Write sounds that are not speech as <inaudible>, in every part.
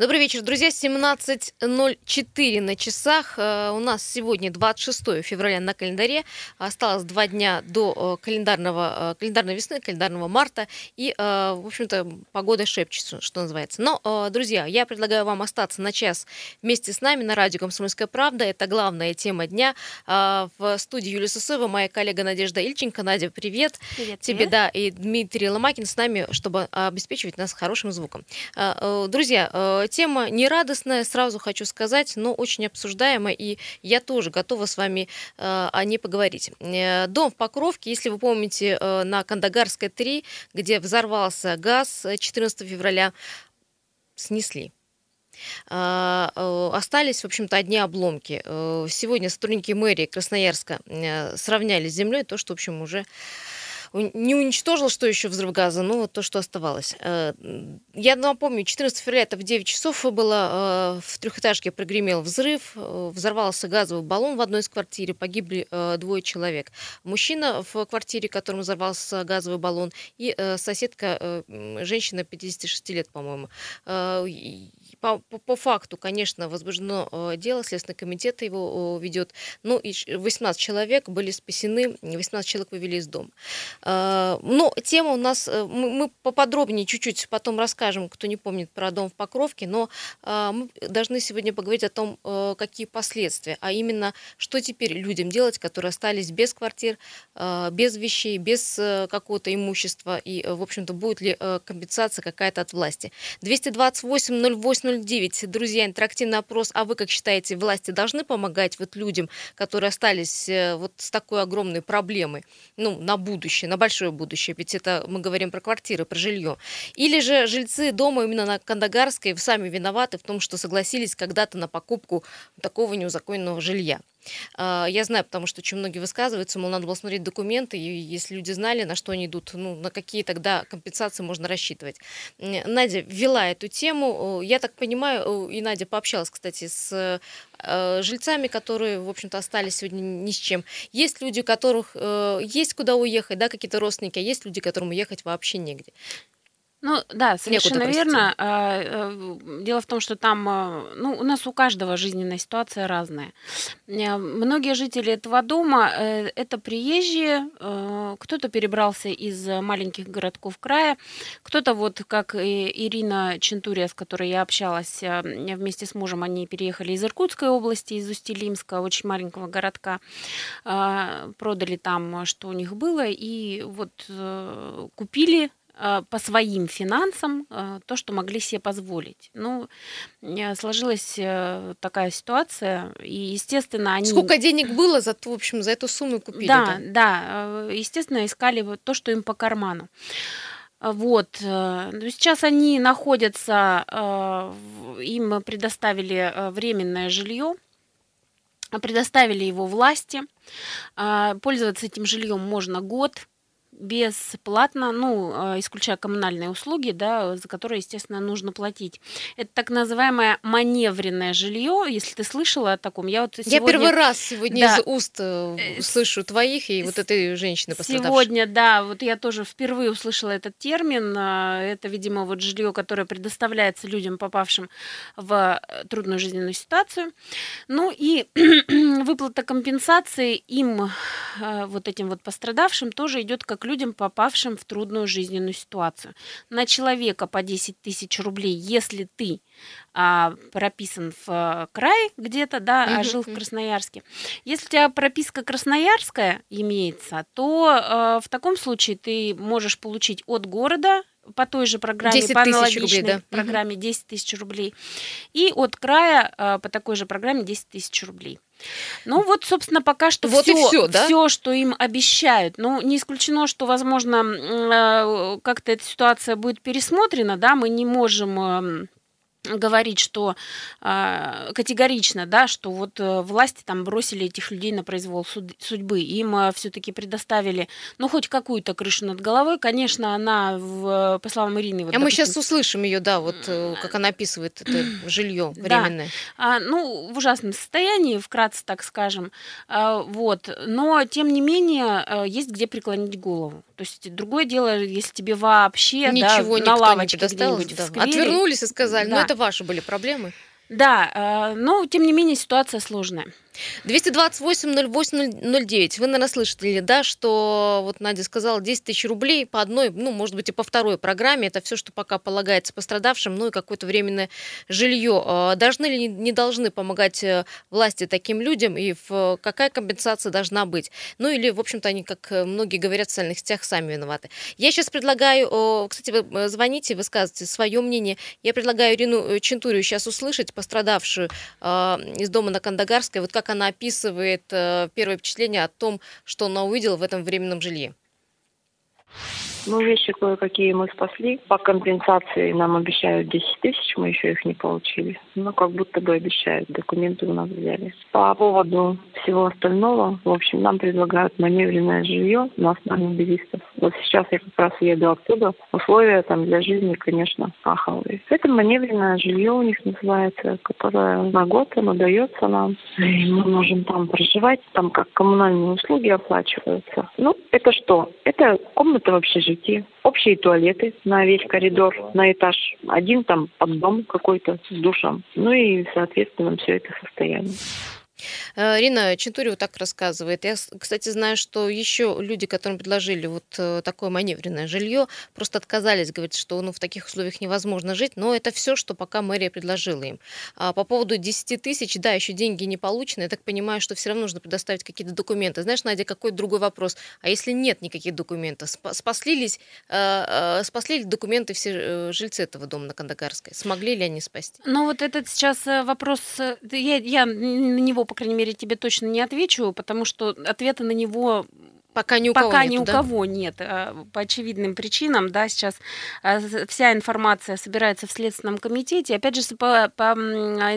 No Добрый вечер, друзья. 17.04 на часах. Э, у нас сегодня 26 февраля на календаре. Осталось два дня до э, календарного, э, календарной весны, календарного марта. И, в общем-то, погода шепчется, что называется. Но, друзья, я предлагаю вам остаться на час вместе с нами на радио «Комсомольская правда». Это главная тема дня. В студии Юлия Сусоева, моя коллега Надежда Ильченко. Надя, привет. Привет, Тебе, привет. да, и Дмитрий Ломакин с нами, чтобы обеспечивать нас хорошим звуком. Друзья, Э, тема нерадостная, сразу хочу сказать, но очень обсуждаемая, и я тоже готова с вами э, о ней поговорить. Э, дом в Покровке, если вы помните, на Кандагарской 3, где взорвался газ 14 февраля, снесли. Остались, в общем-то, одни обломки. Сегодня сотрудники мэрии Красноярска сравняли с землей то, что, в общем, уже не уничтожил, что еще взрыв газа, ну вот то, что оставалось. Э, я напомню, 14 февраля это в 9 часов было, э, в трехэтажке прогремел взрыв, э, взорвался газовый баллон в одной из квартир, погибли двое человек. Мужчина в квартире, в котором взорвался газовый баллон, и соседка, женщина 56 лет, по-моему по, по, по факту, конечно, возбуждено дело, Следственный комитет его ведет. Ну, и 18 человек были спасены, 18 человек вывели из дома. Э, но тема у нас, э, мы, поподробнее чуть-чуть потом расскажем, кто не помнит про дом в Покровке, но мы должны сегодня поговорить о том, какие последствия, а именно, что теперь людям делать, которые остались без квартир, без вещей, без какого-то имущества, и, в общем-то, будет ли компенсация какая-то от власти. 228 08 9. Друзья, интерактивный опрос. А вы как считаете, власти должны помогать вот людям, которые остались э, вот с такой огромной проблемой, ну, на будущее, на большое будущее, ведь это мы говорим про квартиры, про жилье. Или же жильцы дома именно на Кандагарской сами виноваты в том, что согласились когда-то на покупку такого неузаконенного жилья. А, я знаю, потому что очень многие высказываются, мол, надо было смотреть документы, и если люди знали, на что они идут, ну, на какие тогда компенсации можно рассчитывать. Надя ввела эту тему. Я так понимаю, и Надя пообщалась, кстати, с э, жильцами, которые, в общем-то, остались сегодня ни с чем. Есть люди, у которых э, есть куда уехать, да, какие-то родственники, а есть люди, которым уехать вообще негде. Ну да, совершенно верно. А, э, дело в том, что там, э, ну, у нас у каждого жизненная ситуация разная. Э, многие жители этого дома это приезжие, кто-то перебрался из маленьких городков края, кто-то вот, как Ирина Чентурия, с которой я общалась вместе с мужем, они переехали из Иркутской области, из Усть-Илимска, очень маленького городка, продали там, что у них было, и вот купили по своим финансам э, то, что могли себе позволить. Ну, э, сложилась такая ситуация, и, естественно, они... Сколько денег было за, в общем, за эту сумму купили? Да, да, да естественно, искали то, что им по карману. Вот. Сейчас они находятся, им предоставили временное жилье, предоставили его власти. Пользоваться этим жильем можно год бесплатно, ну, а, исключая коммунальные услуги, да, за которые, естественно, нужно платить. Это так называемое маневренное жилье, если ты слышала о таком. Я вот сегодня... Я первый раз сегодня да. из уст э, э, слышу твоих и вот этой женщины пострадавшей. Сегодня, да, вот я тоже впервые услышала этот термин. Это, видимо, вот жилье, которое предоставляется людям, попавшим в э, трудную жизненную ситуацию. Ну и <clears throat> выплата компенсации им, вот этим вот пострадавшим, тоже идет как людям, попавшим в трудную жизненную ситуацию. На человека по 10 тысяч рублей, если ты а, прописан в а, крае где-то, да, а жил в Красноярске. Если у тебя прописка красноярская имеется, то а, в таком случае ты можешь получить от города по той же программе, по аналогичной рублей, да? программе 10 тысяч рублей, и от края а, по такой же программе 10 тысяч рублей. Ну вот, собственно, пока что вот все, все, да? все, что им обещают. Ну, не исключено, что, возможно, э, как-то эта ситуация будет пересмотрена, да, мы не можем говорить, что э, категорично, да, что вот э, власти там бросили этих людей на произвол суд, судьбы, им э, все-таки предоставили, ну, хоть какую-то крышу над головой, конечно, она, в, по словам Ирины... Вот, а допустим, мы сейчас услышим ее, да, вот э, как она описывает это <clears throat> жилье временное. Да. А, ну, в ужасном состоянии, вкратце так скажем, а, вот, но, тем не менее, э, есть где преклонить голову. То есть другое дело, если тебе вообще Ничего да, на лавочке где-нибудь да. Отвернулись и сказали, «Ну, да. ну это ваши были проблемы. Да, э, но тем не менее ситуация сложная. 228-08-09. Вы, наверное, слышали, да, что вот Надя сказала 10 тысяч рублей по одной, ну, может быть, и по второй программе. Это все, что пока полагается пострадавшим, ну и какое-то временное жилье. А должны ли, не должны помогать э, власти таким людям и в, какая компенсация должна быть? Ну или, в общем-то, они, как многие говорят в социальных сетях, сами виноваты. Я сейчас предлагаю, кстати, вы э, звоните, высказывайте свое мнение. Я предлагаю Ирину э, Чентурию сейчас услышать, пострадавшую из дома на Кандагарской. Вот как она описывает э, первое впечатление о том, что она увидела в этом временном жилье. Ну, вещи кое-какие мы спасли. По компенсации нам обещают 10 тысяч, мы еще их не получили. Ну, как будто бы обещают, документы у нас взяли. По поводу всего остального, в общем, нам предлагают маневренное жилье на основе бедистов. Вот сейчас я как раз еду оттуда. Условия там для жизни, конечно, аховые. Это маневренное жилье у них называется, которое на год оно дается нам. И мы можем там проживать, там как коммунальные услуги оплачиваются. Ну, это что? Это комната в общежитии, общие туалеты на весь коридор, на этаж. Один там под дом какой-то с душем. Ну и, соответственно, все это состояние. Э, Рина Чентурева так рассказывает. Я, кстати, знаю, что еще люди, которым предложили вот э, такое маневренное жилье, просто отказались, говорят, что ну, в таких условиях невозможно жить, но это все, что пока мэрия предложила им. А по поводу 10 тысяч, да, еще деньги не получены, я так понимаю, что все равно нужно предоставить какие-то документы. Знаешь, Надя, какой другой вопрос? А если нет никаких документов? Спаслились, э, спасли ли документы все жильцы этого дома на Кандагарской? Смогли ли они спасти? Ну вот этот сейчас вопрос, я, я на него по крайней мере, тебе точно не отвечу, потому что ответа на него Пока ни у Пока кого ни у да? кого нет. А, по очевидным причинам, да, сейчас а, вся информация собирается в Следственном комитете. Опять же, по, по а,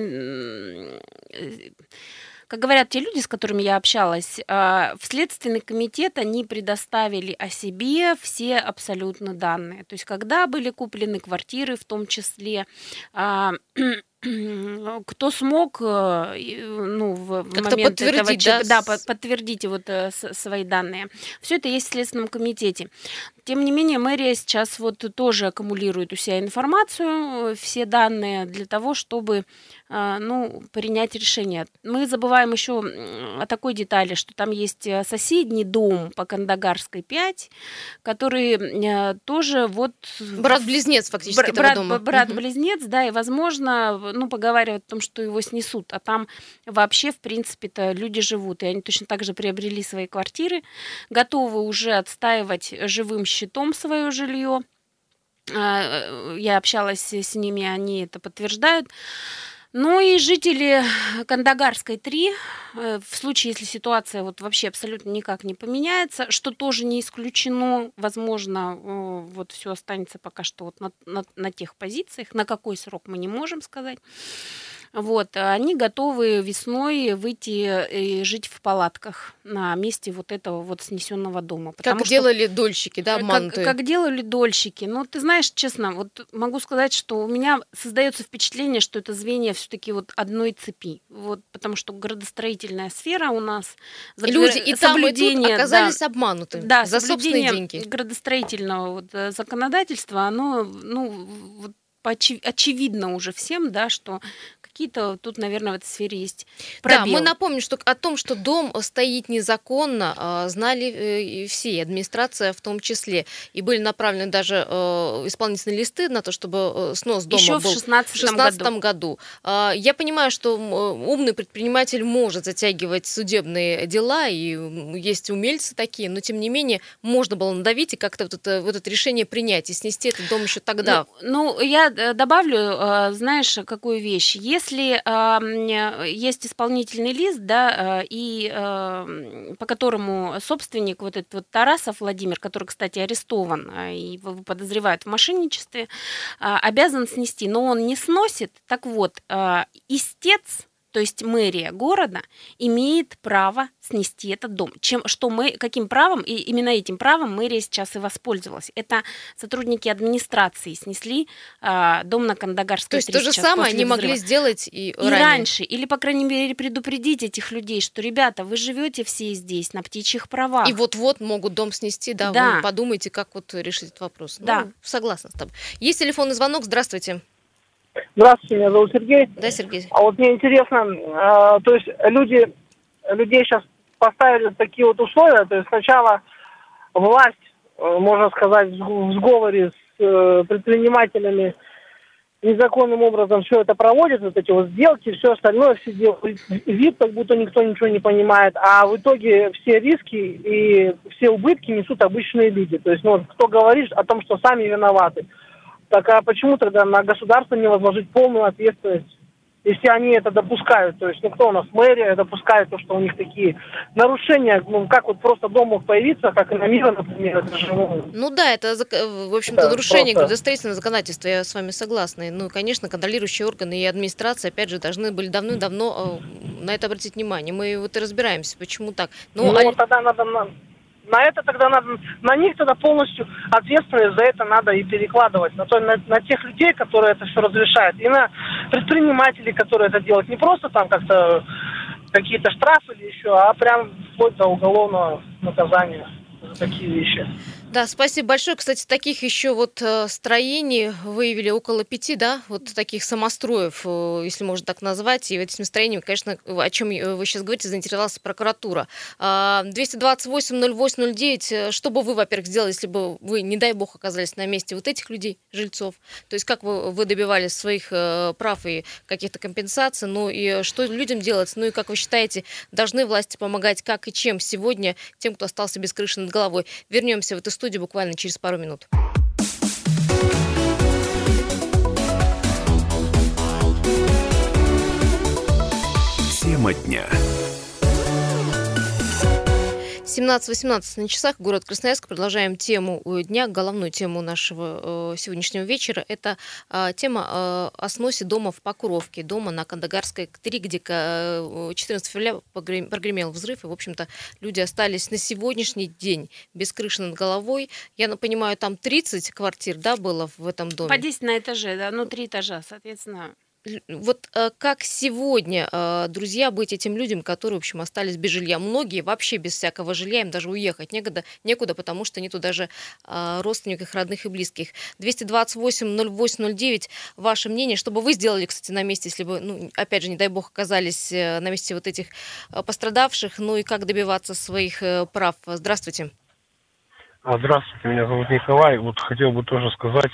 как говорят те люди, с которыми я общалась, в Следственный комитет они предоставили о себе все абсолютно данные. То есть, когда были куплены квартиры, в том числе кто смог, э, ну, в момент этого, да, да, подтвердите вот э, свои данные. Все это есть в Следственном комитете. Тем не менее, мэрия сейчас вот тоже аккумулирует у себя информацию, э, все данные для того, чтобы ну, принять решение. Мы забываем еще о такой детали, что там есть э, соседний дом по Кандагарской 5, который э, тоже вот... Брат-близнец фактически бр- этого брат, дома. Брат-близнец, угу. да, и, возможно, ну, поговаривают о том, что его снесут, а там вообще, в принципе-то, люди живут, и они точно так же приобрели свои квартиры, готовы уже отстаивать живым щитом свое жилье. А, я общалась с ними, они это подтверждают. Ну и жители Кандагарской 3, э, в случае, если ситуация вот вообще абсолютно никак не поменяется, что тоже не исключено, возможно, э, вот все останется пока что вот на, на, на тех позициях, на какой срок мы не можем сказать. Вот, они готовы весной выйти и жить в палатках на месте вот этого вот снесенного дома. Как что, делали дольщики, да, обманутые? Как, как делали дольщики. Но ты знаешь, честно, вот могу сказать, что у меня создается впечатление, что это звенья все-таки вот одной цепи. Вот, потому что градостроительная сфера у нас... Люди и там, и тут оказались да, обмануты да, за собственные деньги. градостроительного вот э, законодательства, оно, ну, вот очевидно уже всем, да, что какие-то тут, наверное, в этой сфере есть пробелы. Да, мы напомним, что о том, что дом стоит незаконно, а, знали э, все, администрация в том числе. И были направлены даже э, исполнительные листы на то, чтобы э, снос дома Еще был в 2016 году. году. А, я понимаю, что умный предприниматель может затягивать судебные дела, и есть умельцы такие, но тем не менее можно было надавить и как-то вот это, вот это решение принять и снести этот дом еще тогда. Ну, ну я добавлю, знаешь, какую вещь. Если э, есть исполнительный лист, да, э, и э, по которому собственник, вот этот вот Тарасов Владимир, который, кстати, арестован э, и подозревают в мошенничестве, э, обязан снести, но он не сносит. Так вот, э, истец то есть мэрия города имеет право снести этот дом. Чем, что мы, каким правом, и именно этим правом мэрия сейчас и воспользовалась. Это сотрудники администрации снесли э, дом на Кандагарской То есть то же самое они взрыва. могли сделать и, и ранее. раньше. Или, по крайней мере, предупредить этих людей, что, ребята, вы живете все здесь, на птичьих правах. И вот-вот могут дом снести, да, да. вы подумайте, как вот решить этот вопрос. Да. Ну, согласна с тобой. Есть телефонный звонок, здравствуйте. Здравствуйте, меня зовут Сергей. Да, Сергей. А вот мне интересно, э, то есть люди, людей сейчас поставили такие вот условия, то есть сначала власть, э, можно сказать, в сговоре с э, предпринимателями незаконным образом все это проводит, вот эти вот сделки, все остальное, все делают вид, как будто никто ничего не понимает, а в итоге все риски и все убытки несут обычные люди. То есть, ну, кто говорит о том, что сами виноваты. Так а почему тогда на государство не возложить полную ответственность если они это допускают, то есть, ну, кто у нас, мэрия допускает то, что у них такие нарушения, ну, как вот просто дом мог появиться, как и на мира, например, это же, ну... ну да, это, в общем-то, да, нарушение просто... градостроительного законодательства, я с вами согласна. Ну, конечно, контролирующие органы и администрация, опять же, должны были давным-давно э, на это обратить внимание. Мы вот и разбираемся, почему так. Ну, ну а... тогда надо на это тогда надо, на них тогда полностью ответственность за это надо и перекладывать, на, то, на, на тех людей, которые это все разрешают, и на предпринимателей, которые это делают. Не просто там как-то какие-то штрафы или еще, а прям вплоть до уголовного наказания за такие вещи. Да, спасибо большое. Кстати, таких еще вот э, строений выявили около пяти, да, вот таких самостроев, э, если можно так назвать. И этими строениями, конечно, о чем вы сейчас говорите, заинтересовалась прокуратура. 228-08-09, а, э, что бы вы, во-первых, сделали, если бы вы, не дай бог, оказались на месте вот этих людей, жильцов? То есть как вы, вы добивались своих прав и каких-то компенсаций, ну и что людям делать? Ну и как вы считаете, должны власти помогать как и чем сегодня тем, кто остался без крыши над головой? Вернемся в эту студию буквально через пару минут. Тема дня. 17-18 на часах, город Красноярск. Продолжаем тему э, дня, головную тему нашего э, сегодняшнего вечера. Это а, тема э, о сносе дома в Покровке, дома на Кандагарской 3, где 14 февраля прогремел взрыв, и, в общем-то, люди остались на сегодняшний день без крыши над головой. Я понимаю, там 30 квартир, да, было в этом доме? По 10 на этаже, да, ну, три этажа, соответственно, вот э, как сегодня, э, друзья, быть этим людям, которые, в общем, остались без жилья? Многие вообще без всякого жилья, им даже уехать некуда, некуда потому что нету даже э, родственников, родных и близких. 228-08-09, ваше мнение, что бы вы сделали, кстати, на месте, если бы, ну, опять же, не дай бог, оказались на месте вот этих пострадавших, ну и как добиваться своих прав? Здравствуйте. А, здравствуйте, меня зовут Николай. Вот хотел бы тоже сказать,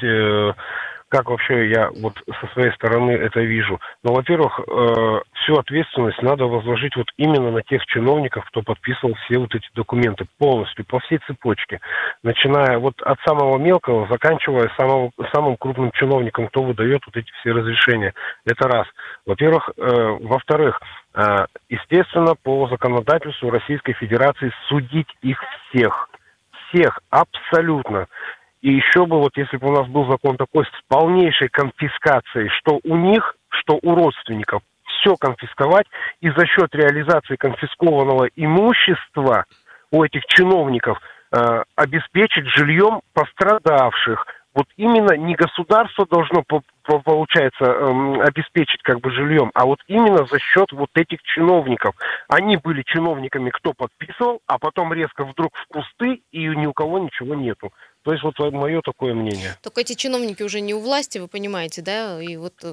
как вообще я вот со своей стороны это вижу. Но, ну, во-первых, э, всю ответственность надо возложить вот именно на тех чиновников, кто подписывал все вот эти документы полностью, по всей цепочке. Начиная вот от самого мелкого, заканчивая самого, самым крупным чиновником, кто выдает вот эти все разрешения. Это раз. Во-первых. Э, во-вторых, э, естественно, по законодательству Российской Федерации судить их всех всех, абсолютно. И еще бы, вот если бы у нас был закон такой с полнейшей конфискацией, что у них, что у родственников, все конфисковать, и за счет реализации конфискованного имущества у этих чиновников э, обеспечить жильем пострадавших. Вот именно не государство должно, получается, э, обеспечить как бы жильем, а вот именно за счет вот этих чиновников. Они были чиновниками, кто подписывал, а потом резко вдруг в кусты, и ни у кого ничего нету. То есть вот мое такое мнение. Только эти чиновники уже не у власти, вы понимаете, да? И вот э,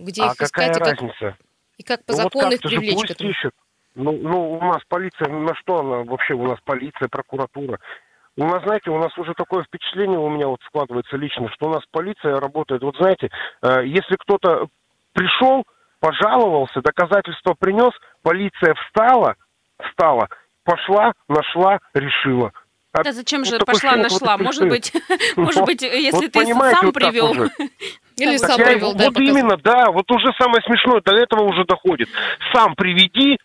где а их искать? какая и разница? Как, и как по ну закону вот их привлечь к этому? Ищет. Ну, ну, у нас полиция, на что она вообще? У нас полиция, прокуратура. У нас, знаете, у нас уже такое впечатление у меня вот складывается лично, что у нас полиция работает. Вот знаете, э, если кто-то пришел, пожаловался, доказательства принес, полиция встала, встала, пошла, нашла, решила. А да зачем же пошла, нашла? <laughs> Может быть, может быть, если ты сам привел. <laughs> Или сам привел, да. Вот именно, да, вот уже самое смешное, до этого уже доходит. Сам приведи,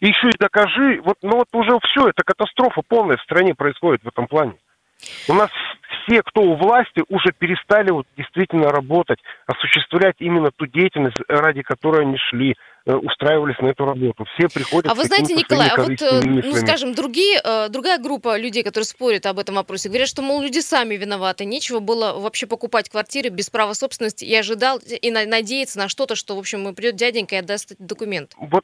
еще и докажи. Вот, ну вот уже все, это катастрофа полная в стране происходит в этом плане. У нас все, кто у власти, уже перестали вот действительно работать, осуществлять именно ту деятельность, ради которой они шли. Э, устраивались на эту работу. Все приходят. А вы знаете, Николай, а вот, э, ну, скажем, другие, э, другая группа людей, которые спорят об этом вопросе, говорят, что, мол, люди сами виноваты, нечего было вообще покупать квартиры без права собственности и ожидал и надеяться на что-то, что, в общем, придет дяденька и отдаст документ. Вот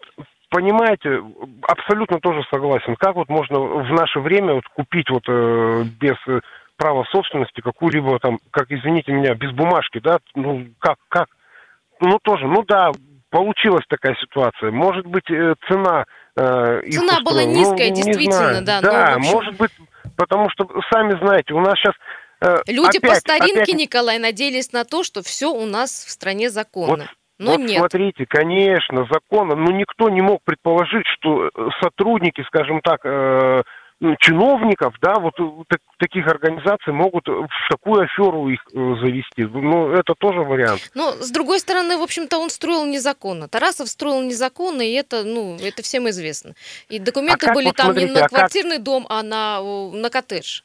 понимаете, абсолютно тоже согласен. Как вот можно в наше время вот купить вот э, без права собственности какую-либо там, как извините меня, без бумажки, да, ну как, как? ну тоже, ну да, получилась такая ситуация. Может быть, э, цена э, Цена была. Ну, низкая, не действительно, знаю. да, но, Да, в общем- может быть, потому что, сами знаете, у нас сейчас... Люди по опять, старинке, опять- Николай, надеялись на то, что все у нас в стране законно. Но вот нет. смотрите, конечно, законно, но никто не мог предположить, что э, сотрудники, скажем так, э, ну, чиновников, да, вот так- таких организаций могут в такую аферу их э, завести. Ну, это тоже вариант. Но, с другой стороны, в общем-то, он строил незаконно. Тарасов строил незаконно, и это, ну, это всем известно. И документы А были вот там не смотрите, на а как- квартирный дом, а на, на коттедж.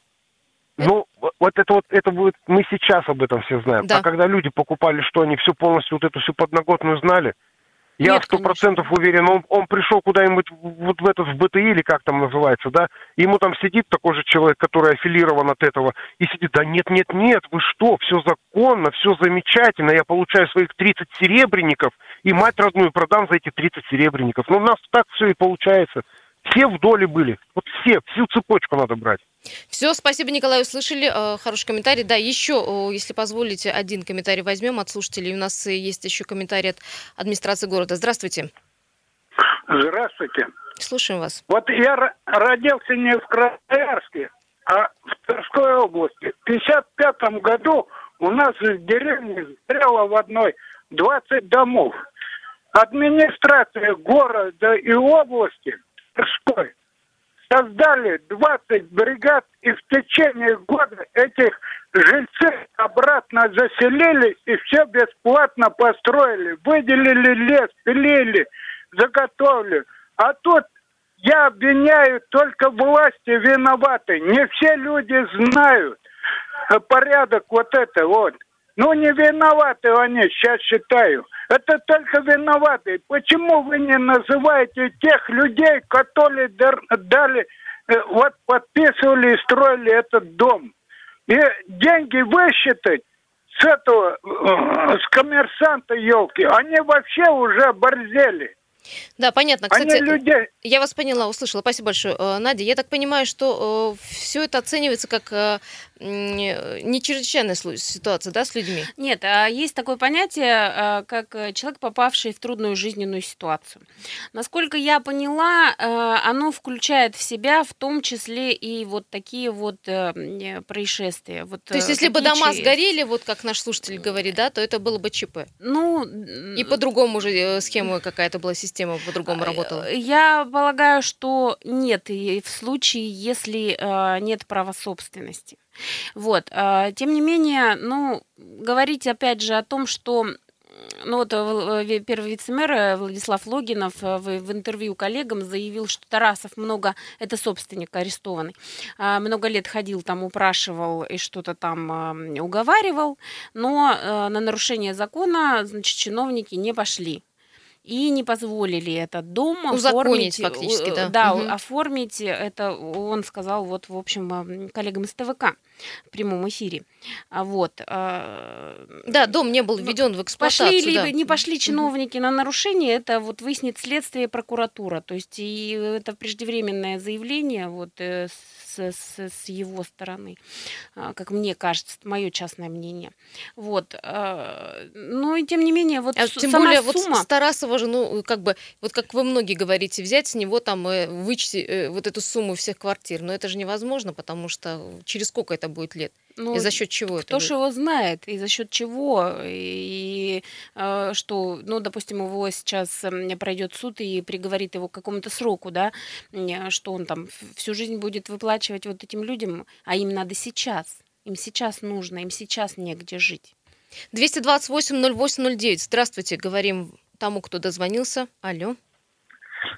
Ну, вот это вот, это будет, мы сейчас об этом все знаем. Да. А когда люди покупали, что они все полностью, вот эту всю подноготную знали, я сто процентов уверен, он, он пришел куда-нибудь вот в этот, в БТИ или как там называется, да, ему там сидит такой же человек, который аффилирован от этого, и сидит, да нет, нет, нет, вы что, все законно, все замечательно, я получаю своих 30 серебряников, и мать родную продам за эти 30 серебряников. Ну, у нас так все и получается. Все в доле были. Вот все, всю цепочку надо брать. Все, спасибо, Николай, услышали. Э, Хороший комментарий. Да, еще, если позволите, один комментарий возьмем от слушателей. У нас э, есть еще комментарий от администрации города. Здравствуйте. Здравствуйте. Слушаем вас. Вот я ро- родился не в Красноярске, а в Тверской области. В 1955 году у нас в деревне сгорело в одной 20 домов. Администрация города и области Тверской создали 20 бригад, и в течение года этих жильцы обратно заселили и все бесплатно построили. Выделили лес, пилили, заготовили. А тут я обвиняю только власти виноваты. Не все люди знают э, порядок вот это вот. Ну, не виноваты они, сейчас считаю. Это только виноваты. Почему вы не называете тех людей, которые дали, э, вот подписывали и строили этот дом? И деньги высчитать с этого, э, с коммерсанта елки, они вообще уже оборзели. Да, понятно. Они Кстати, людей... я вас поняла, услышала. Спасибо большое. Э, Надя, я так понимаю, что все это оценивается как не чрезвычайная ситуация, да, с людьми? Нет, а есть такое понятие, а, как э, человек, попавший в трудную жизненную ситуацию. Насколько я поняла, э, оно включает в себя в том числе и вот такие вот э, происшествия. Вот, То есть, если бы дома че- сгорели, вот как наш слушатель говорит, да, то это было бы ЧП. Ну, И по-другому уже э, схема какая-то была, система по-другому работала. Я полагаю, что нет, и в случае, если нет права собственности. Вот. э, Тем не менее, ну, говорить опять же о том, что ну вот первый вице-мэр э, Владислав Логинов э, в, интервью коллегам заявил, что Тарасов много, это собственник арестованный, а, много лет ходил там, упрашивал и что-то там а, уговаривал, но э, на нарушение закона, значит, чиновники не пошли и не позволили этот дом Узаконить оформить, фактически, э, да. да, Мгм. оформить это он сказал вот в общем м, коллегам из ТВК в прямом эфире. А Вот. а, Да, дом не был введен в эксплуатацию. Пошли да. не пошли чиновники на нарушение, это вот выяснит следствие и прокуратура. То есть и это преждевременное заявление вот э, с, с- с его стороны, а, как мне кажется, мое частное мнение. Вот. а, Ну и тем не менее, вот А тем сама более, вот сумма... с Тарасова же, ну, как бы, вот как вы многие говорите, взять с него там, э, вычти э, вот эту сумму всех квартир, но это же невозможно, потому что через сколько это будет лет? Ну, И за счет чего Кто же его знает и за счет чего, и э, что, ну, допустим, его сейчас пройдет суд и приговорит его к какому-то сроку, да, что он там всю жизнь будет выплачивать вот этим людям, а им надо сейчас, им сейчас нужно, им сейчас негде жить. 228-08-09. Здравствуйте, говорим тому, кто дозвонился. Алло.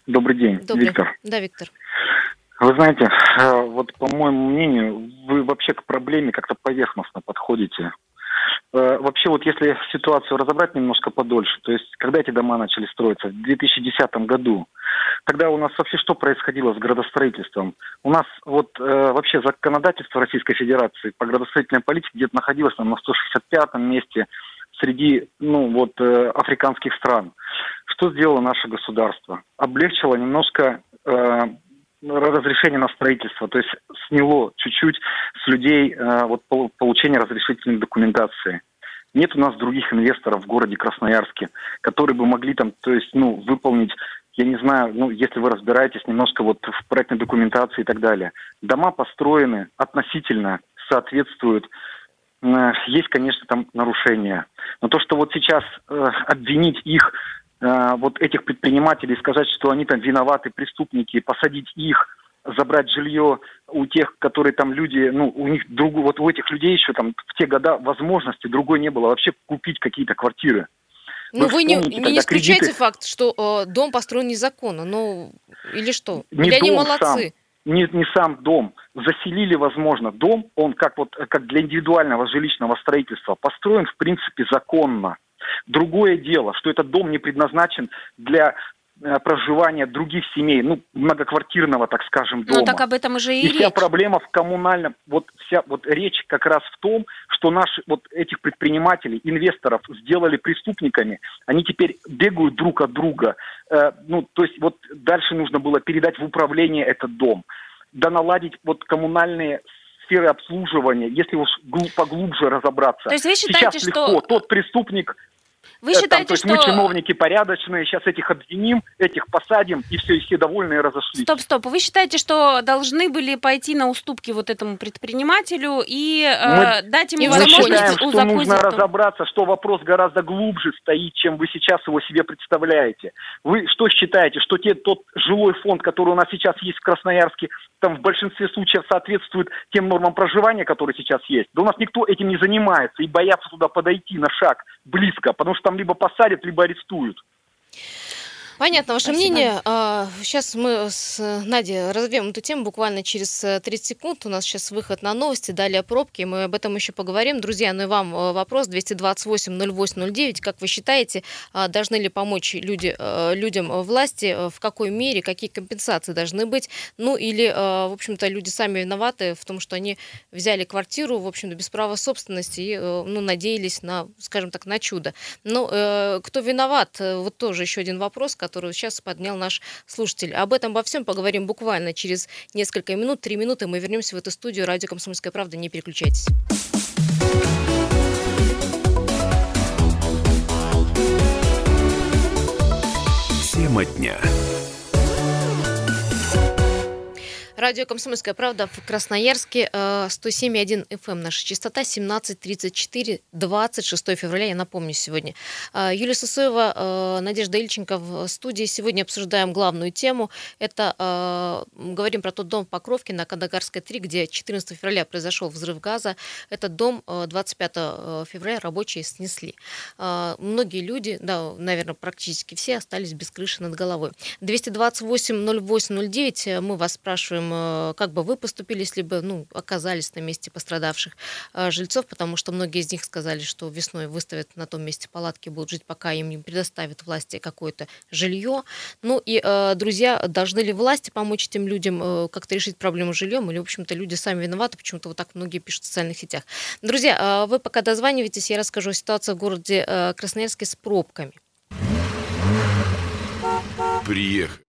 Добрый день, Добрый. Виктор. Да, Виктор. Вы знаете, э, вот по моему мнению, вы вообще к проблеме как-то поверхностно подходите. Э, Вообще, вот если ситуацию разобрать немножко подольше, то есть когда эти дома начали строиться? В 2010 году. Тогда у нас вообще что происходило с градостроительством? У нас вот э, вообще законодательство Российской Федерации по градостроительной политике где-то находилось там, на 165 месте среди ну, вот, э, африканских стран. Что сделало наше государство? Облегчило немножко э, разрешение на строительство, то есть сняло чуть-чуть с людей э, вот пол- получение разрешительной документации. Нет у нас других инвесторов в городе Красноярске, которые бы могли там, то есть, ну, выполнить я не знаю, ну, если вы разбираетесь немножко вот в проектной документации и так далее. Дома построены относительно, соответствуют. Э, есть, конечно, там нарушения. Но то, что вот сейчас э, обвинить их, вот этих предпринимателей, сказать, что они там виноваты, преступники, посадить их, забрать жилье у тех, которые там люди, ну, у них друг, вот у этих людей еще там в те года возможности другой не было вообще купить какие-то квартиры. Ну, вы, вы не, не исключаете кредиты... факт, что э, дом построен незаконно, ну, или что? Не или они молодцы? Сам, не, не сам дом. Заселили, возможно, дом, он как вот как для индивидуального жилищного строительства построен, в принципе, законно. Другое дело, что этот дом не предназначен для Э, проживания других семей, ну, многоквартирного, так скажем, дома. Ну, так об этом уже и, и речь. вся проблема в коммунальном, вот вся вот речь как раз в том, что наши вот этих предпринимателей, инвесторов сделали преступниками, они теперь бегают друг от друга. Э, ну, то есть вот дальше нужно было передать в управление этот дом, да наладить вот коммунальные сферы обслуживания, если уж поглубже разобраться. То есть вы считаете, Сейчас легко. что... Тот преступник вы считаете, там, то есть что... мы чиновники порядочные, сейчас этих обвиним, этих посадим, и все, и все довольные разошлись. Стоп, стоп. Вы считаете, что должны были пойти на уступки вот этому предпринимателю и э, дать ему мы возможность считаем, что нужно разобраться, что вопрос гораздо глубже стоит, чем вы сейчас его себе представляете. Вы что считаете, что те, тот жилой фонд, который у нас сейчас есть в Красноярске, там в большинстве случаев соответствует тем нормам проживания, которые сейчас есть? Да у нас никто этим не занимается и боятся туда подойти на шаг близко, потому что там либо посадят, либо арестуют. Понятно ваше Спасибо. мнение. Сейчас мы с Надей разовьем эту тему буквально через 30 э, секунд. У нас сейчас выход на новости, далее пробки. Мы об этом еще поговорим. Друзья, ну и вам э, вопрос 228-08-09. Как вы считаете, а, должны ли помочь люди, э, людям власти? В какой мере? Какие компенсации должны быть? Ну или, в общем-то, люди сами виноваты в том, что они взяли квартиру, в общем-то, без права собственности и ну, надеялись на, скажем так, на чудо. Но кто виноват? Вот тоже еще один вопрос, которую сейчас поднял наш слушатель. Об этом, обо всем поговорим буквально через несколько минут, три минуты. Мы вернемся в эту студию. Радио «Комсомольская правда». Не переключайтесь. Тема дня. Радио «Комсомольская правда» в Красноярске, 107,1 FM, эм, наша частота, 17.34, 26 февраля, я напомню сегодня. Э, Юлия Сосоева, э, Надежда Ильченко в студии. Сегодня обсуждаем главную тему. Это э, говорим про тот дом в Покровке на Кадагарской 3, где 14 февраля произошел взрыв газа. Этот дом 25 февраля рабочие снесли. Многие люди, да, наверное, практически все остались без крыши над головой. 228 08 09 мы вас спрашиваем, Э, как бы вы поступили, если бы ну, оказались на месте пострадавших э, жильцов, потому что многие из них сказали, что весной выставят на том месте палатки, будут жить, пока им не предоставят власти какое-то жилье. Ну и, э, друзья, должны ли власти помочь этим людям как-то решить проблему с жильем, или, в общем-то, люди сами виноваты, почему-то вот так многие пишут в социальных сетях. Друзья, вы пока дозваниваетесь, я расскажу о ситуации в городе Красноярске с пробками. Приехали.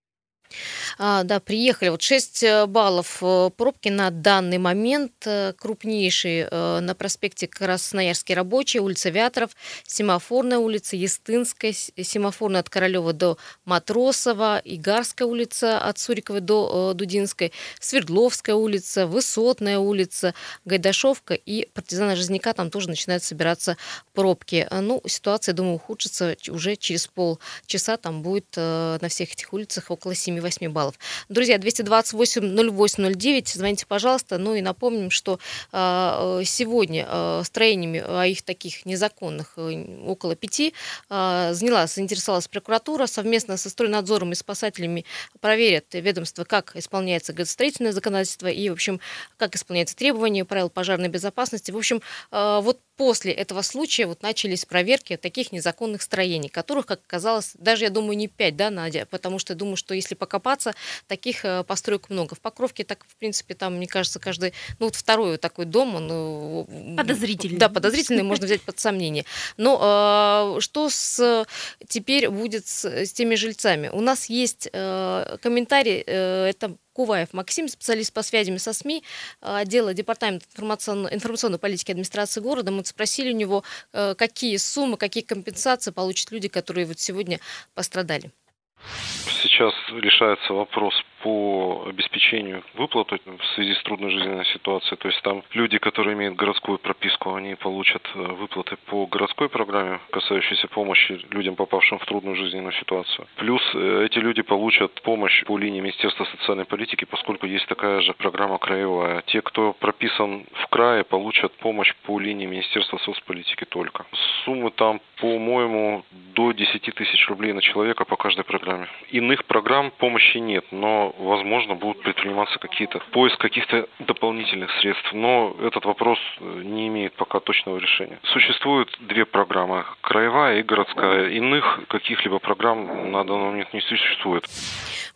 А, да, приехали. Вот 6 э, баллов э, пробки на данный момент. Э, крупнейшие на проспекте Красноярский рабочий, улица Вятров, Семафорная улица, Естинская, Семафорная от Королева до Матросова, Игарская улица от Суриковой до Дудинской, Свердловская улица, Высотная улица, Гайдашовка и партизана Жизняка. Там тоже начинают собираться пробки. Ну, ситуация, думаю, ухудшится уже через полчаса. Там будет на всех этих улицах около 7-8 баллов баллов. Друзья, 228-08-09, звоните, пожалуйста. Ну и напомним, что а, сегодня а, строениями, а их таких незаконных э, около пяти, занялась, заинтересовалась прокуратура. Совместно со стройнадзором и спасателями проверят ведомство, как исполняется градостроительное законодательство и, в общем, как исполняются требования правил пожарной безопасности. В общем, вот после этого случая вот начались проверки таких незаконных строений, которых, как оказалось, даже, я думаю, не пять, да, Надя, потому что я думаю, что если покопаться, кажется, таких э, построек много. В Покровке так, в принципе, там, мне кажется, каждый, ну вот второй вот такой дом, он... э, Подозрительный. Да, подозрительный, можно взять под сомнение. Но э, что с, теперь будет с, с теми жильцами? У нас есть э, комментарий, это Куваев Максим, специалист по связям со СМИ, отдела Департамента информационной, информационной политики администрации города. Мы спросили у него, какие суммы, какие компенсации получат люди, которые вот сегодня пострадали. Сейчас решается вопрос по обеспечению выплаты в связи с трудной жизненной ситуацией. То есть там люди, которые имеют городскую прописку, они получат э, выплаты по городской программе, касающейся помощи людям, попавшим в трудную жизненную ситуацию. Плюс э, эти люди получат помощь по линии Министерства социальной политики, поскольку есть такая же программа краевая. Те, кто прописан в крае, получат помощь по линии Министерства соцполитики только. Суммы там, по-моему, до 10 тысяч рублей на человека по каждой программе. Иных программ помощи нет, но, возможно, будут предприниматься какие-то поиск каких-то дополнительных средств. Но этот вопрос э, не имеет пока точного решения. Существует две программы, краевая и городская. Иных каких-либо программ на данный момент не существует.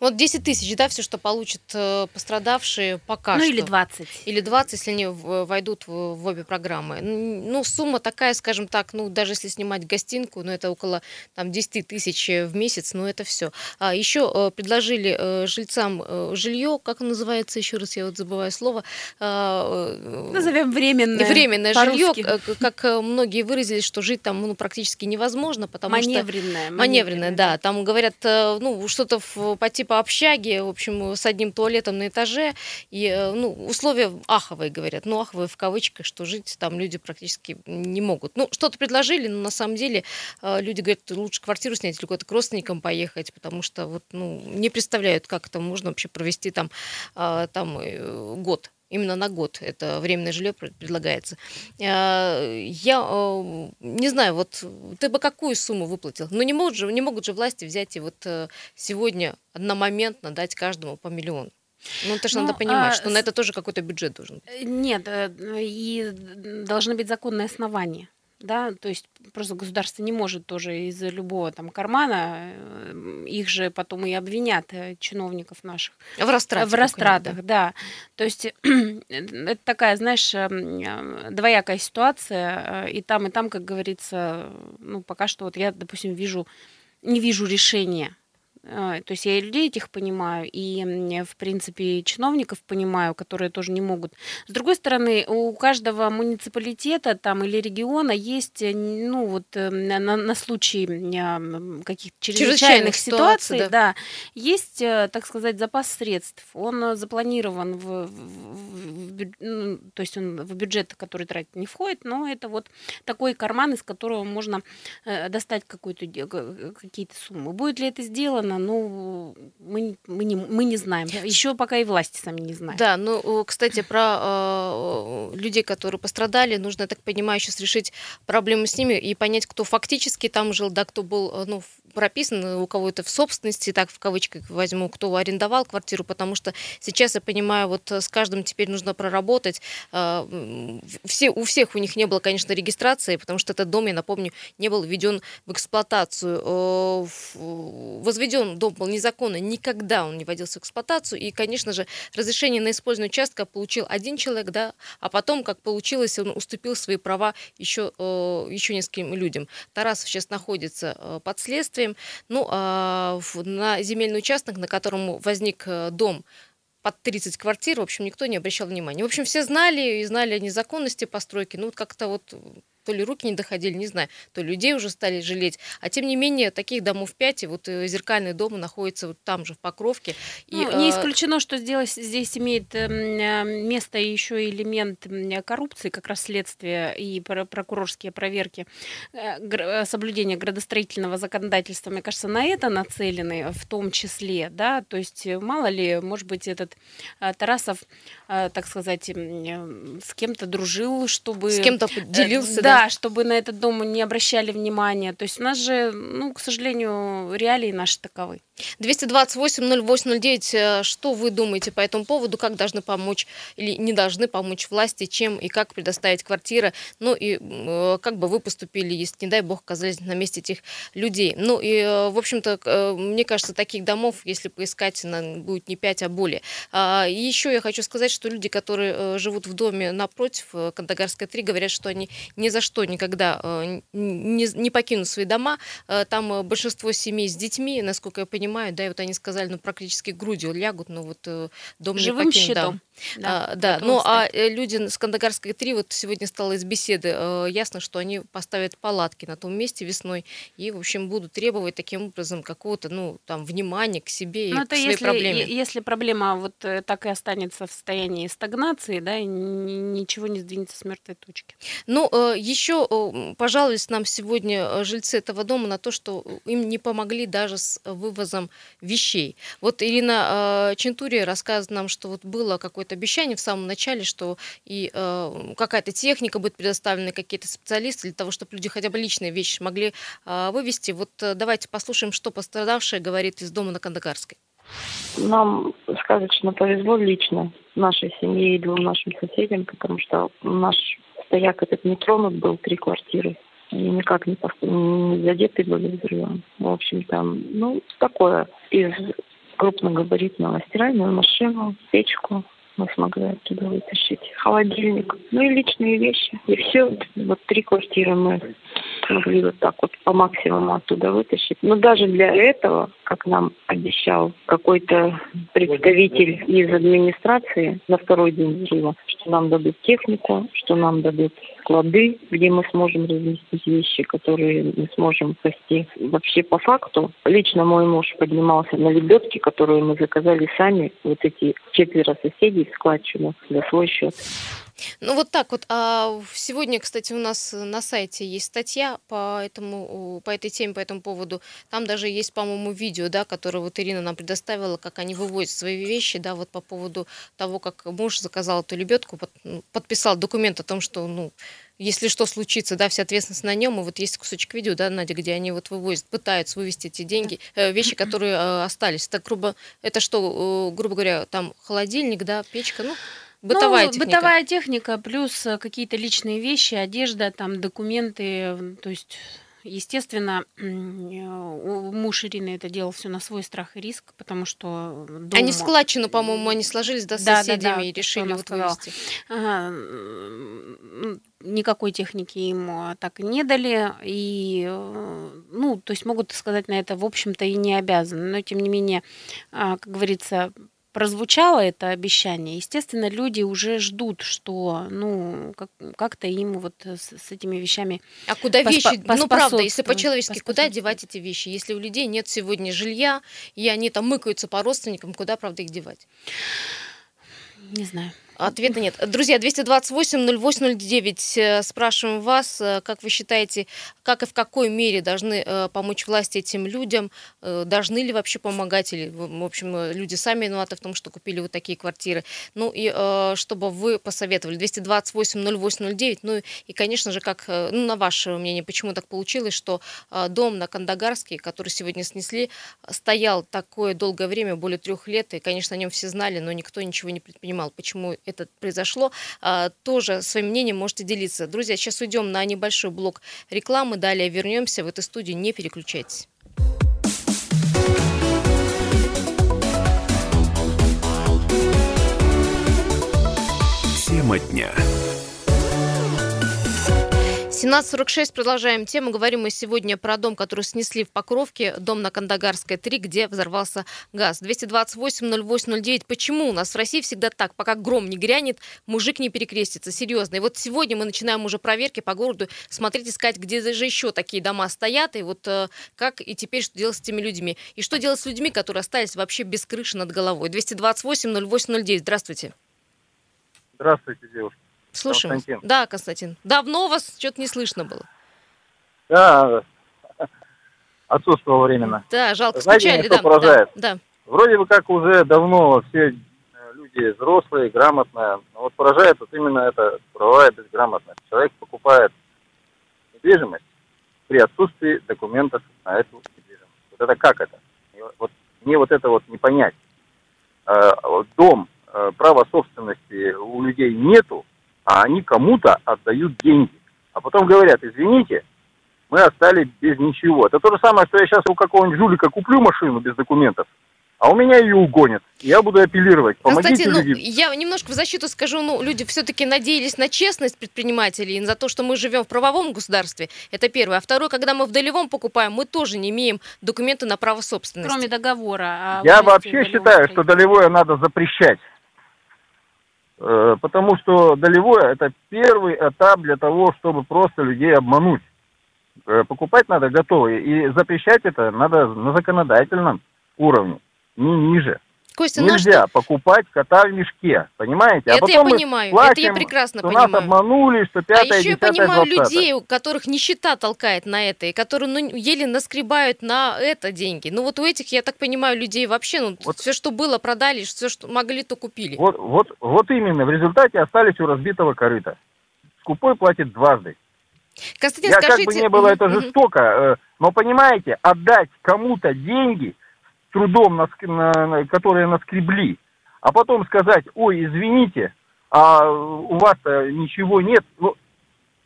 Вот 10 тысяч, да, все, что получат э, пострадавшие пока Ну что. или 20. Или 20, если они войдут в, в обе программы. Ну, сумма такая, скажем так, ну, даже если снимать гостинку, ну, это около там, 10 тысяч в месяц, ну, это все. А еще э, предложили жильцам э, жилье, как называется, еще раз я вот забываю слово. а, э, Назовем временное. Временное жилье, как, э, многие выразились, что жить там ну, практически невозможно, потому что Маневренное. Маневренная, да. Там говорят, ну, что-то по типу общаги, в общем, с одним туалетом на этаже. И, ну, условия аховые, говорят. Ну, аховые в кавычках, что жить там люди практически не могут. Ну, что-то предложили, но на самом деле люди говорят, лучше квартиру снять или куда-то к родственникам поехать, потому что вот, ну, не представляют, как это можно вообще провести там, э, там э, год. Именно на год это временное жилье пред- предлагается. Э, Я э, не знаю, вот ты бы какую сумму выплатил? Ну не могут же, не могут же власти взять и вот э, сегодня одномоментно дать каждому по миллиону. Ну это же Ну, надо понимать, а, что на это тоже какой-то бюджет должен быть. Нет, и должны быть законные основания. Да, то есть просто государство не может тоже из любого там кармана, э, их же потом и обвинят э, чиновников наших. В растрате. В растратах, да. То есть <clears throat> это такая, знаешь, эм, э, двоякая ситуация, э, и там, и там, как говорится, ну, пока что вот я, допустим, вижу, не вижу решения. Э, То есть я и людей этих понимаю, и, в принципе, и чиновников понимаю, которые тоже не могут. С другой стороны, у каждого муниципалитета там или региона есть, э, ну, вот э, на, на- случай м, каких-то Чрезвычайных ситуаций, да. да, есть, так сказать, запас средств. Он запланирован в, в- в ну, то есть он в бюджет, который тратить не входит, но это вот такой карман, из которого можно достать какую-то какие-то суммы. Будет ли это сделано? Ну, мы, мы, не, мы не знаем. Еще пока и власти сами не знают. Да, ну, кстати, про э, людей, которые пострадали, нужно, я так понимаю, сейчас решить проблему с ними и понять, кто фактически там жил, да, кто был, э, ну, в- прописан, э, у кого это в собственности, так в кавычках возьму, кто арендовал квартиру, потому что сейчас я понимаю, вот э, с каждым теперь нужно проработать. э, Все, у всех у них не было, конечно, регистрации, потому что этот дом, я напомню, не был введен в эксплуатацию. Э, Возведен дом был незаконно, никогда он не вводился в эксплуатацию, и, конечно же, разрешение на использование участка получил один человек, да, а потом, как получилось, он уступил свои права еще, еще нескольким людям. Тарасов сейчас находится под следствием. Ну, а на земельный участок, на котором возник э, дом, под 30 квартир, в общем, никто не обращал внимания. В общем, все знали и знали о незаконности постройки. Ну, вот как-то вот то ли руки не доходили, не знаю, то ли людей уже стали жалеть. А тем не менее, таких домов 5, и вот э, зеркальный дом находится вот там же, в Покровке. И, Ну, не э, исключено, что здесь, здесь имеет эм, э, место еще элемент коррупции, как раз следствие и про- прокурорские проверки соблюдения градостроительного законодательства, мне кажется, на это нацелены в том числе, да, то есть мало ли, может быть, этот Тарасов, так сказать, с кем-то дружил, чтобы... с кем-то поделился, да, Да, чтобы на этот дом не обращали внимания. То есть у нас же, ну, к сожалению, реалии наши таковы. 228-08-09, э, что вы думаете по этому поводу, как должны помочь или не должны помочь власти, чем и как предоставить квартиры, ну и э, как бы вы поступили, если, не дай бог, оказались на месте этих людей. Ну и, э, в общем-то, мне кажется, таких домов, если поискать, будет не 5, а более. А, еще я хочу сказать, что люди, которые живут в доме напротив Кандагарской 3, говорят, что они ни за что никогда не, не покинут свои дома. Там большинство семей с детьми, насколько я понимаю, да, и вот они сказали, ну, практически грудью лягут, но вот э, дом Живым не покинут. щитом. Да, а, да. ну а э, люди с Кандагарской 3, вот сегодня стало из беседы э, ясно, что они поставят палатки на том месте весной и, в общем, будут требовать таким образом какого-то, ну, там, внимания к себе ну, и к своей если, проблеме. Если проблема вот э, так и останется в состоянии стагнации, да, ничего не сдвинется с мертвой точки. Ну, еще пожаловались нам сегодня жильцы этого дома на то, что им не помогли даже с вывозом вещей. Вот Ирина Чентурия рассказывает нам, что вот было какое-то обещание в самом начале, что и э, какая-то техника будет предоставлена, какие-то специалисты для того, чтобы люди хотя бы личные вещи могли э, вывести. Вот э, давайте послушаем, что пострадавшая говорит из дома на Кандагарской. Нам сказочно повезло лично нашей семье и двум нашим соседям, потому что наш стояк этот не тронут был, три квартиры. Они никак не, не задеты были взрывом. В общем, там, ну, такое из крупногабаритного стиральную машину, печку, мы смогли оттуда вытащить. Холодильник, ну и личные вещи. И все, вот три квартиры мы смогли вот так вот по максимуму оттуда вытащить. Но даже для этого, как нам обещал какой-то представитель из администрации на второй день взрыва, что нам дадут технику, что нам дадут склады, где мы сможем разместить вещи, которые мы сможем спасти. Вообще по факту, лично мой муж поднимался на лебедке, которую мы заказали сами, вот эти четверо соседей в складчину за свой счет. Ну вот так вот. А сегодня, кстати, у нас на сайте есть статья по, этому, по этой теме, по этому поводу. Там даже есть, по-моему, видео, да, которое вот Ирина нам предоставила, как они выводят свои вещи, да, вот по поводу того, как муж заказал эту лебедку, ну, подписал документ о том, что, ну, если что случится, да, вся ответственность на нем. И вот есть кусочек видео, да, Надя, где они вот вывозят, пытаются вывести эти деньги, э, вещи, которые э, остались. Так грубо, это что, э, грубо говоря, там холодильник, да, печка, ну, Бытовая ну, техника. Бытовая техника, плюс э, какие-то личные вещи, одежда, там документы, то есть Естественно, э, муж Ирины это делал все на свой страх и риск, потому что дома... Они складчину, по-моему, они сложились с да, соседями да, да, и решили вот вывести. Ага. Никакой техники им а, так и не дали. И, э, ну, то есть могут сказать на это, в общем-то, и не обязаны. Но, тем не менее, а, как говорится, прозвучало это обещание, естественно, люди уже ждут, что, ну, как- как-то им вот с, с этими вещами А куда вещи? Ну, правда, если по-человечески, куда девать эти вещи? Если у людей нет сегодня жилья, и они там мыкаются по родственникам, куда, правда, их девать? Не знаю. Ответа нет. Друзья, 228-08-09. Э, спрашиваем вас, э, как вы считаете, как и в какой мере должны э, помочь власти этим людям? Должны ли вообще помогать? Или, в общем, люди сами виноваты в том, что купили вот такие квартиры? Ну и чтобы вы посоветовали. 228-08-09. Ну и, конечно же, как, ну, на ваше мнение, почему так получилось, что дом на Кандагарске, который сегодня снесли, стоял такое долгое время, более трех лет, и, конечно, о нем все знали, но никто ничего не предпринимал. Почему это произошло, а, тоже своим мнением можете делиться. Друзья, сейчас уйдем на небольшой блок рекламы, далее вернемся в эту студию, не переключайтесь. Тема дня. 17.46, продолжаем тему. Говорим мы сегодня про дом, который снесли в Покровке, дом на Кандагарской 3, где взорвался газ. 228-08-09. Почему у нас в России всегда так? Пока гром не грянет, мужик не перекрестится. Серьезно. И вот сегодня мы начинаем уже проверки по городу, смотреть, искать, где же еще такие дома стоят, и вот э, как и теперь что делать с этими людьми. И что делать с людьми, которые остались вообще без крыши над головой. 228-08-09. Здравствуйте. Здравствуйте, девушка. Слушаем. Константин. Да, Константин. Давно вас что-то не слышно было. Да, отсутствовало временно. Да, жалко, Знаете, скучали, да, поражает? да, да. Вроде бы как уже давно все люди взрослые, грамотные, но вот поражает вот именно это правовая безграмотность. Человек покупает недвижимость при отсутствии документов на эту недвижимость. Вот это как это? Вот мне вот это вот не понять. Э, дом, э, право собственности у людей нету, а они кому-то отдают деньги. А потом говорят, извините, мы остались без ничего. Это то же самое, что я сейчас у какого-нибудь жулика куплю машину без документов, а у меня ее угонят. Я буду апеллировать. Помогите Кстати, ну, людям. я немножко в защиту скажу, ну, люди все-таки надеялись на честность предпринимателей, на то, что мы живем в правовом государстве. Это первое. А второе, когда мы в долевом покупаем, мы тоже не имеем документы на право собственности. Кроме договора. о Я вообще считаю, что долевое надо запрещать. Э, Потому что долевое это первый этап для того, чтобы просто людей обмануть. Э, Покупать надо готовые. И запрещать это надо на законодательном уровне, не ниже. Костя, а Нельзя что? покупать кота в мешке, понимаете? Это а потом я понимаю, это плачем, я прекрасно что понимаю. нас обманули, что А пятое, еще я понимаю двадцатое. людей, у которых нищета толкает на это, и которые ну, еле наскребают на это деньги. Ну вот у этих, я так понимаю, людей вообще, ну Вот. все, что было, продали, все, что могли, то купили. Вот, вот, вот именно, в результате остались у разбитого корыта. Скупой платит дважды. Константин, Я скажите... как бы не было это жестоко, э, но понимаете, отдать кому-то деньги трудом, на- на- которые наскребли, а потом сказать, ой, извините, а у вас ничего нет. Ну,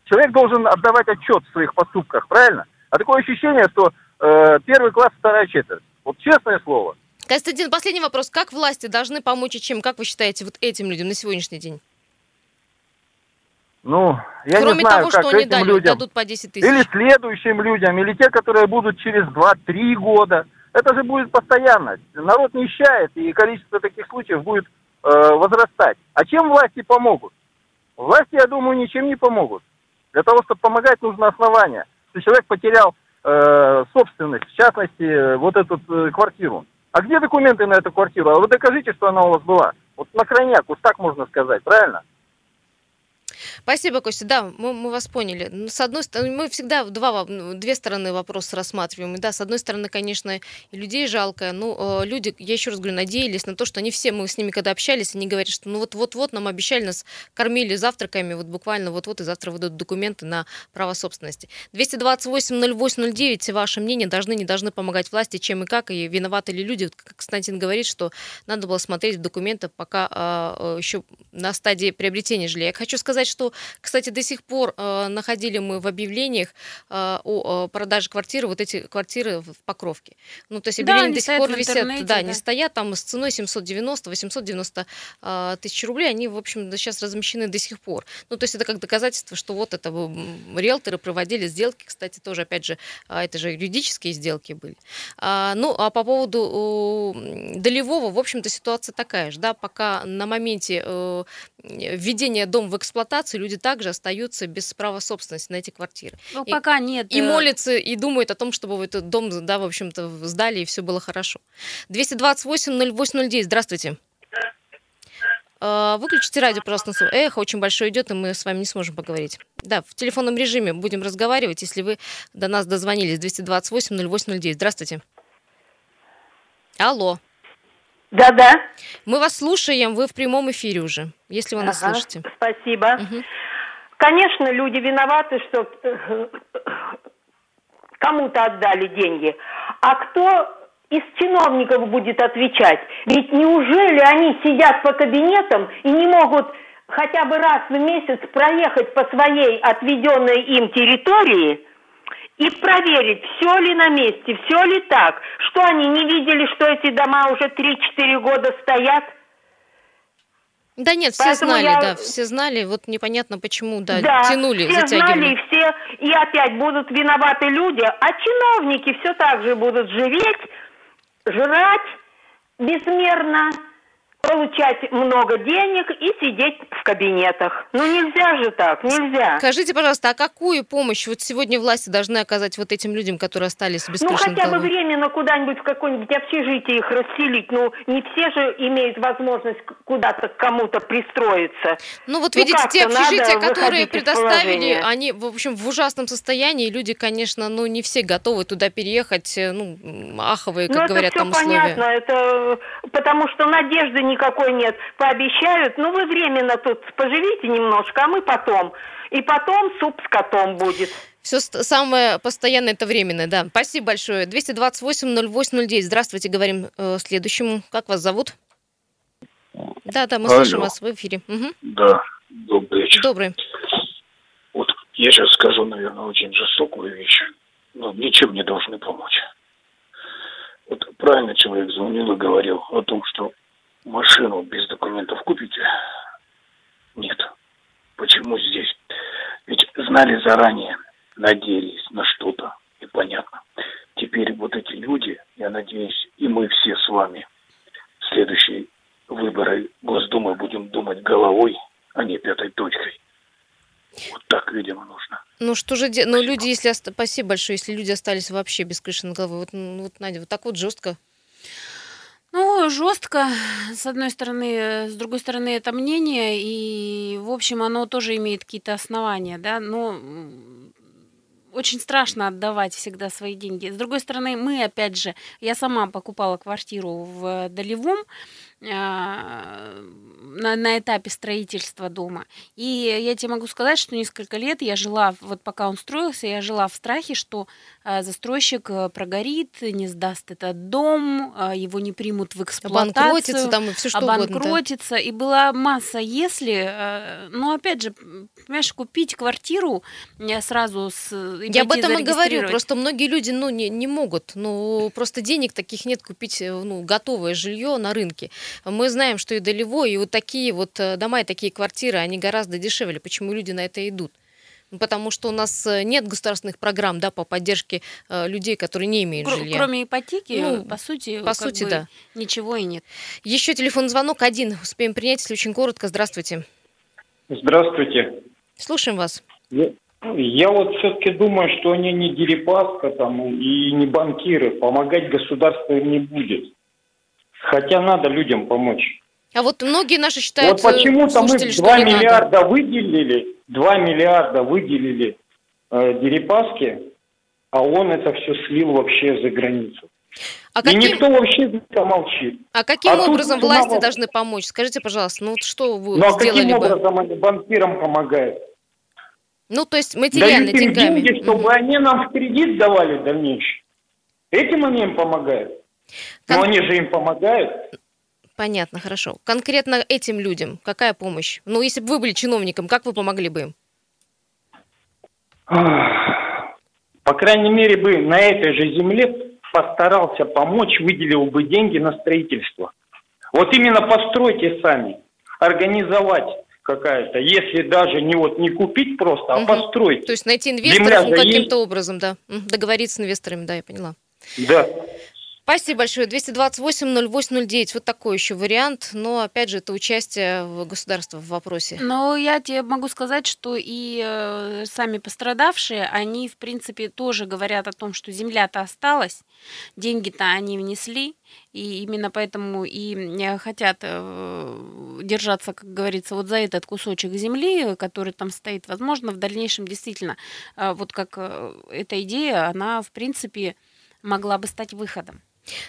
человек должен отдавать отчет в своих поступках, правильно? А такое ощущение, что э, первый класс, вторая четверть. Вот честное слово. Константин, последний вопрос. Как власти должны помочь и чем? Как вы считаете, вот этим людям на сегодняшний день? Ну, я Кроме не знаю, того, как что они этим дали, людям. дадут по 10 тысяч. Или следующим людям, или те, которые будут через 2-3 года. Это же будет постоянно. Народ нищает, и количество таких случаев будет э, возрастать. А чем власти помогут? Власти, я думаю, ничем не помогут. Для того, чтобы помогать, нужно основание. Что человек потерял э, собственность, в частности, вот эту э, квартиру. А где документы на эту квартиру? А вы докажите, что она у вас была. Вот на крайняк, вот так можно сказать, правильно? Спасибо, Костя. Да, мы, мы вас поняли. Ну, С одной стороны, мы всегда два, ну, две стороны вопроса рассматриваем. И да, с одной стороны, конечно, людей жалко. Ну, э, люди, я еще раз говорю, надеялись на то, что они все, мы с ними когда общались, они говорят, что ну вот-вот-вот нам обещали, нас кормили завтраками, вот буквально вот-вот и завтра выдадут документы на право собственности. 228-08-09, ваше мнение, должны, не должны помогать власти, чем и как, и виноваты ли люди. Как Константин говорит, что надо было смотреть в документах, пока а, э, еще на стадии приобретения жилья. Я хочу сказать, что, кстати, до сих пор э, находили мы в объявлениях э, о э, продаже квартиры вот эти квартиры в Покровке. Ну, то есть Да, объявления они до сих пор висят, да, да. они стоят там с ценой 790-890 э, тысяч рублей, они, в общем, сейчас размещены до сих пор. Ну, то есть это как доказательство, что вот это риэлторы проводили сделки, кстати, тоже, опять же, а, это же юридические сделки были. А, ну, а по поводу э, долевого, в общем-то, ситуация такая же, да, пока на моменте э, введения дома в эксплуатацию люди также остаются без права собственности на эти квартиры. Ну, И- пока нет. И э, молятся, и думают о том, чтобы вот этот дом, да, в общем-то, сдали, и все было хорошо. 228-08-09, здравствуйте. Э, Выключите радио, свой- Эхо очень большое идет, и мы с вами не сможем поговорить. Да, в телефонном режиме будем разговаривать, если вы до нас дозвонились. 228-08-09. Здравствуйте. Алло. Да-да. Мы вас слушаем, вы в прямом эфире уже, если вы нас Ага, слышите. Спасибо. Мгм. Конечно, люди виноваты, что э, кому-то отдали деньги. А кто из чиновников будет отвечать? Ведь неужели они сидят по кабинетам и не могут хотя бы раз в месяц проехать по своей отведенной им территории и проверить, все ли на месте, все ли так? Что они не видели, что эти дома уже 3-4 года стоят? Да нет, все Поэтому знали, я- да, все знали, вот непонятно почему, да, Да, тянули, все затягивали. знали, и все, и опять будут виноваты люди, а чиновники все так же будут живеть, жрать безмерно, получать много денег и сидеть в кабинетах. Ну нельзя же так, нельзя. Скажите, пожалуйста, а какую помощь вот сегодня власти должны оказать вот этим людям, которые остались без Ну хотя бы временно куда-нибудь в какое-нибудь общежитие их расселить. Ну не все же имеют возможность куда-то к кому-то пристроиться. Ну вот Ну, видите, те общежития, которые предоставили, они, в общем, в ужасном состоянии, люди, конечно, ну не все готовы туда переехать, э, ну, аховые, как ну, говорят это там все условия. понятно, это э, потому что надежды никакой нет. Пообещают, ну вы временно тут поживите немножко, а мы потом. И потом суп с котом будет. Все самое постоянное это временное, да. Спасибо большое. 228-08-09. Здравствуйте, говорим э, следующему. Как вас зовут? Да, да, мы Алло. слышим вас в эфире. Мгм. Да, добрый вечер. Добрый. Вот я сейчас скажу, наверное, очень жестокую вещь, но ничем не должны помочь. Вот правильно человек звонил и говорил о том, что машину без документов купите. Нет. Почему здесь? Ведь знали заранее, надеялись на что-то, и понятно. Теперь вот эти люди, я надеюсь, и мы все с вами в следующие выборы Госдумы будем думать головой, а не пятой точкой. Вот так, видимо, нужно. Ну что же делать? Ну люди, если... Спасибо большое, если люди остались вообще без крыши над головой. Вот, ну, вот Надя, вот так вот жестко. Ну, жестко, с одной стороны, э, с другой стороны, это мнение, и, в общем, оно тоже имеет какие-то основания, да, но очень страшно отдавать всегда свои деньги. С другой стороны, мы, опять же, я сама покупала квартиру в Долевом, а, на, на этапе строительства дома. И я тебе могу сказать, что несколько лет я жила, вот пока он строился, я жила в страхе, что а, застройщик э, прогорит, не сдаст этот дом, а, его не примут в эксплуатацию. Обанкротится там и всё что угодно, да. обанкротится. И была масса «если». э, Но опять же, понимаешь, купить квартиру э, сразу с... Я об этом и говорю. Просто многие люди ну, не, не могут. Ну, просто денег таких нет купить ну, готовое жилье на рынке. Мы знаем, что и долевой, и вот такие вот э, дома, и такие квартиры, они гораздо дешевле. Почему люди на это идут? Ну, Потому что у нас э, нет государственных программ да, по поддержке э, людей, которые не имеют Кр- жилья. Кроме ипотеки, Ну, по сути, по сути, бы да. ничего и нет. Еще телефон звонок один. Успеем принять, если очень коротко. Здравствуйте. Здравствуйте. Слушаем вас. Я, я вот все-таки думаю, что они не Дерипаска там и не банкиры. Помогать государство им не будет. Хотя надо людям помочь. А вот многие наши считают, вот почему-то мы слушатели, что 2 не надо. миллиарда выделили, 2 миллиарда выделили э, Дерипаске, а он это все слил вообще за границу. А И каким, никто вообще молчит. а каким А образом власти во- должны помочь? Скажите, пожалуйста, ну вот что вы Ну а сделали каким бы? образом они банкирам помогают? Ну, то есть материально, Дают деньгами. деньги, чтобы они нам в кредит давали в дальнейшем. Этим они им помогают. Но они же им помогают. Понятно, хорошо. Конкретно этим людям какая помощь? Ну, если бы вы были чиновником, как вы помогли бы им? По крайней мере, бы на этой же земле постарался помочь, выделил бы деньги на строительство. Вот именно постройте сами, организовать какая-то, если даже не вот не купить просто, а Мгм. постройте. То есть найти инвесторов ну, каким-то образом, да. Договориться с инвесторами, да, я поняла. Да. Спасибо большое. 228-08-09. Вот такой еще вариант. Но, опять же, это участие государства в вопросе. Но я тебе могу сказать, что и э, сами пострадавшие, они, в принципе, тоже говорят о том, что земля-то осталась, деньги-то они внесли, и именно поэтому и э, хотят э, держаться, как говорится, вот за этот кусочек земли, который там стоит. Возможно, в дальнейшем действительно, вот как эта идея, она, в принципе, могла бы стать выходом.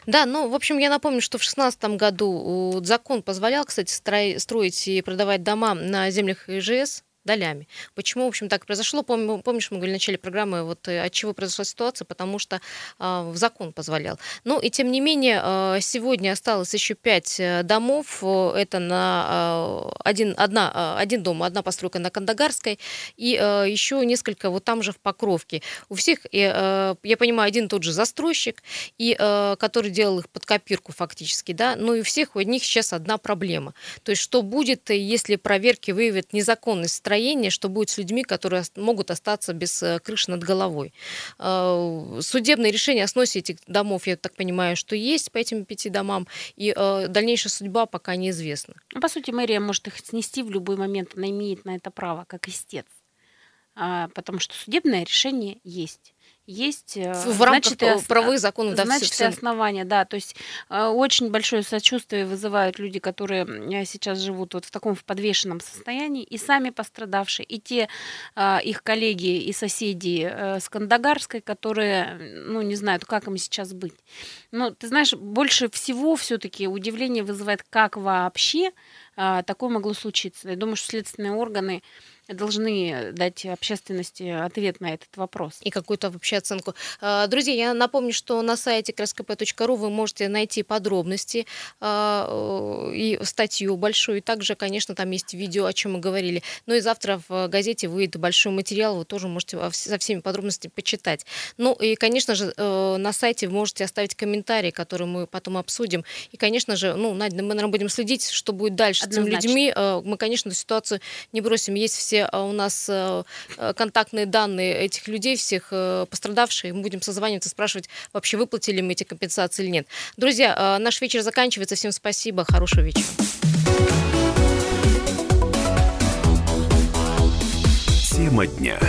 Да, ну, в общем, я напомню, что в 2016 году э, закон позволял, кстати, строить и продавать дома на землях ИЖС долями. Почему, в общем, так произошло? Помнишь, мы говорили в начале программы, вот э, от чего произошла ситуация, потому что э, закон позволял. Ну, и тем не менее, э, сегодня осталось еще пять э, домов. Это на э, один, одна, один дом, одна постройка на Кандагарской, и э, еще несколько вот там же в Покровке. У всех, э, я понимаю, один тот же застройщик, и э, который делал их под копирку фактически, да, но и у всех у них сейчас одна проблема. То есть что будет, э, если проверки выявят незаконность строения, что будет с людьми, которые могут остаться без э, крыши над головой. Э, Судебное решение о сносе этих домов, я так понимаю, что есть по этим пяти домам, и э, дальнейшая судьба пока неизвестна. Ну, по сути, мэрия может их снести в любой момент, она имеет на это право, как истец. А, потому что судебное решение есть. Есть, э, В- рамках значит, ос- правовых законов, да, значит, и всё. основания, да. То есть э, очень большое сочувствие вызывают люди, которые м, сейчас живут вот в таком в подвешенном состоянии, и сами пострадавшие, и те а, их коллеги и соседи э, с Кандагарской, которые, ну, не знают, как им сейчас быть. Но ты знаешь, больше всего все-таки удивление вызывает, как вообще а, такое могло случиться. Я думаю, что следственные органы должны дать общественности ответ на этот вопрос. И какую-то вообще оценку. А, друзья, я напомню, что на сайте краскп.ру вы можете найти подробности а, и статью большую. И также, конечно, там есть видео, о чем мы говорили. Ну и завтра в газете выйдет большой материал, вы тоже можете со всеми подробностями почитать. Ну и, конечно же, э, на сайте вы можете оставить комментарии, которые мы потом обсудим. И, конечно же, ну, Надя, мы, наверное, будем следить, что будет дальше Однозначно. с этими людьми. Э, мы, конечно, эту ситуацию не бросим. Есть все э, у нас контактные данные этих людей, всех пострадавших. Мы будем созваниваться, спрашивать, вообще выплатили мы эти компенсации или нет. Друзья, наш вечер заканчивается. Всем спасибо. Хорошего вечера. Тема дня.